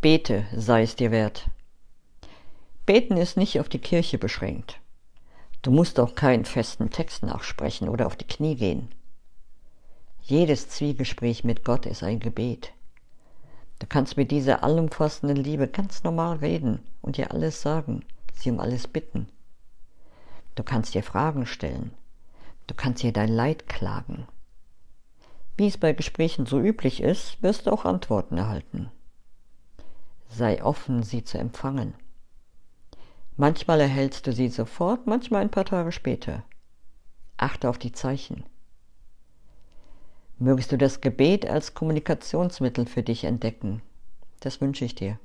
Bete, sei es dir wert. Beten ist nicht auf die Kirche beschränkt. Du musst auch keinen festen Text nachsprechen oder auf die Knie gehen. Jedes Zwiegespräch mit Gott ist ein Gebet. Du kannst mit dieser allumfassenden Liebe ganz normal reden und ihr alles sagen, sie um alles bitten. Du kannst ihr Fragen stellen. Du kannst ihr dein Leid klagen. Wie es bei Gesprächen so üblich ist, wirst du auch Antworten erhalten. Sei offen, sie zu empfangen. Manchmal erhältst du sie sofort, manchmal ein paar Tage später. Achte auf die Zeichen. Mögest du das Gebet als Kommunikationsmittel für dich entdecken. Das wünsche ich dir.